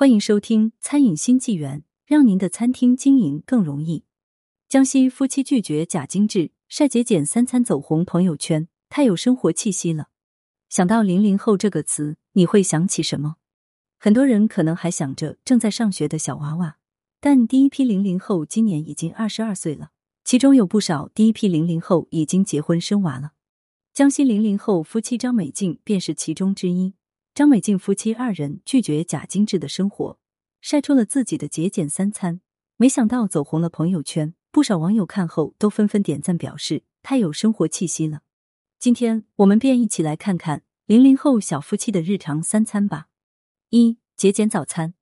欢迎收听《餐饮新纪元》，让您的餐厅经营更容易。江西夫妻拒绝假精致，晒节俭三餐走红朋友圈，太有生活气息了。想到零零后这个词，你会想起什么？很多人可能还想着正在上学的小娃娃，但第一批零零后今年已经二十二岁了，其中有不少第一批零零后已经结婚生娃了。江西零零后夫妻张美静便是其中之一。张美静夫妻二人拒绝假精致的生活，晒出了自己的节俭三餐，没想到走红了朋友圈。不少网友看后都纷纷点赞，表示太有生活气息了。今天我们便一起来看看零零后小夫妻的日常三餐吧。一、节俭早餐，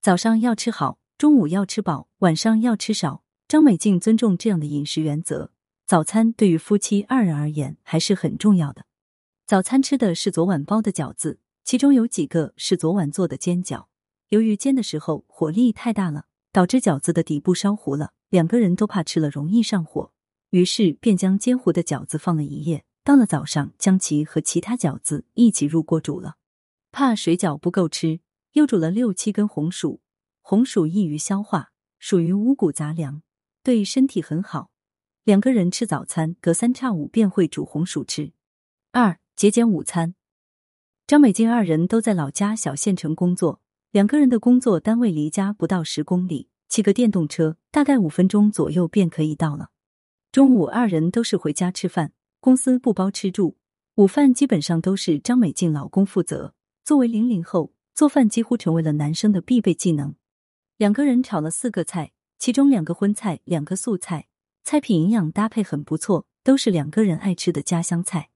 早上要吃好，中午要吃饱，晚上要吃少。张美静尊重这样的饮食原则，早餐对于夫妻二人而言还是很重要的。早餐吃的是昨晚包的饺子，其中有几个是昨晚做的煎饺。由于煎的时候火力太大了，导致饺子的底部烧糊了，两个人都怕吃了容易上火，于是便将煎糊的饺子放了一夜。到了早上，将其和其他饺子一起入锅煮了。怕水饺不够吃，又煮了六七根红薯。红薯易于消化，属于五谷杂粮，对身体很好。两个人吃早餐，隔三差五便会煮红薯吃。二。节俭午餐，张美静二人都在老家小县城工作，两个人的工作单位离家不到十公里，骑个电动车大概五分钟左右便可以到了。中午二人都是回家吃饭，公司不包吃住，午饭基本上都是张美静老公负责。作为零零后，做饭几乎成为了男生的必备技能。两个人炒了四个菜，其中两个荤菜，两个素菜，菜品营养搭配很不错，都是两个人爱吃的家乡菜。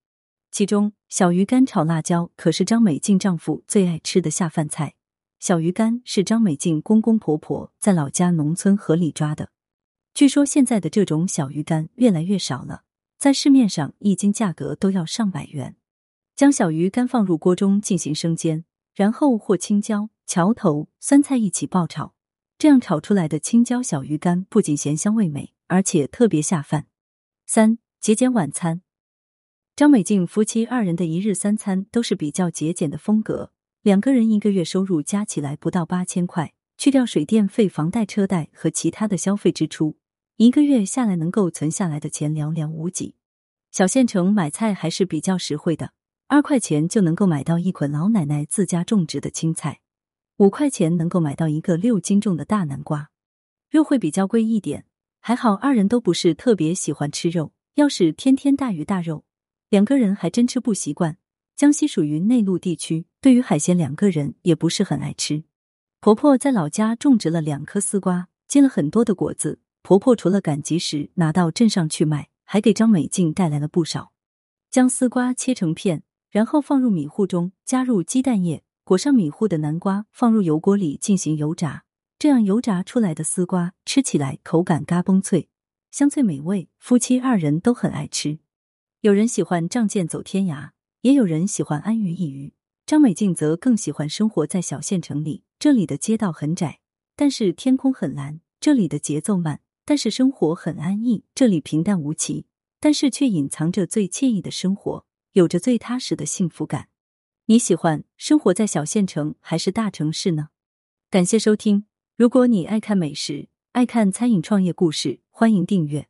其中，小鱼干炒辣椒可是张美静丈夫最爱吃的下饭菜。小鱼干是张美静公公婆婆在老家农村河里抓的。据说现在的这种小鱼干越来越少了，在市面上一斤价格都要上百元。将小鱼干放入锅中进行生煎，然后和青椒、桥头、酸菜一起爆炒，这样炒出来的青椒小鱼干不仅咸香味美，而且特别下饭。三节俭晚餐。张美静夫妻二人的一日三餐都是比较节俭的风格，两个人一个月收入加起来不到八千块，去掉水电费、房贷、车贷和其他的消费支出，一个月下来能够存下来的钱寥寥无几。小县城买菜还是比较实惠的，二块钱就能够买到一捆老奶奶自家种植的青菜，五块钱能够买到一个六斤重的大南瓜。肉会比较贵一点，还好二人都不是特别喜欢吃肉，要是天天大鱼大肉。两个人还真吃不习惯。江西属于内陆地区，对于海鲜，两个人也不是很爱吃。婆婆在老家种植了两颗丝瓜，结了很多的果子。婆婆除了赶集时拿到镇上去卖，还给张美静带来了不少。将丝瓜切成片，然后放入米糊中，加入鸡蛋液，裹上米糊的南瓜，放入油锅里进行油炸。这样油炸出来的丝瓜吃起来口感嘎嘣脆，香脆美味，夫妻二人都很爱吃。有人喜欢仗剑走天涯，也有人喜欢安于一隅。张美静则更喜欢生活在小县城里，这里的街道很窄，但是天空很蓝；这里的节奏慢，但是生活很安逸；这里平淡无奇，但是却隐藏着最惬意的生活，有着最踏实的幸福感。你喜欢生活在小县城还是大城市呢？感谢收听。如果你爱看美食，爱看餐饮创业故事，欢迎订阅。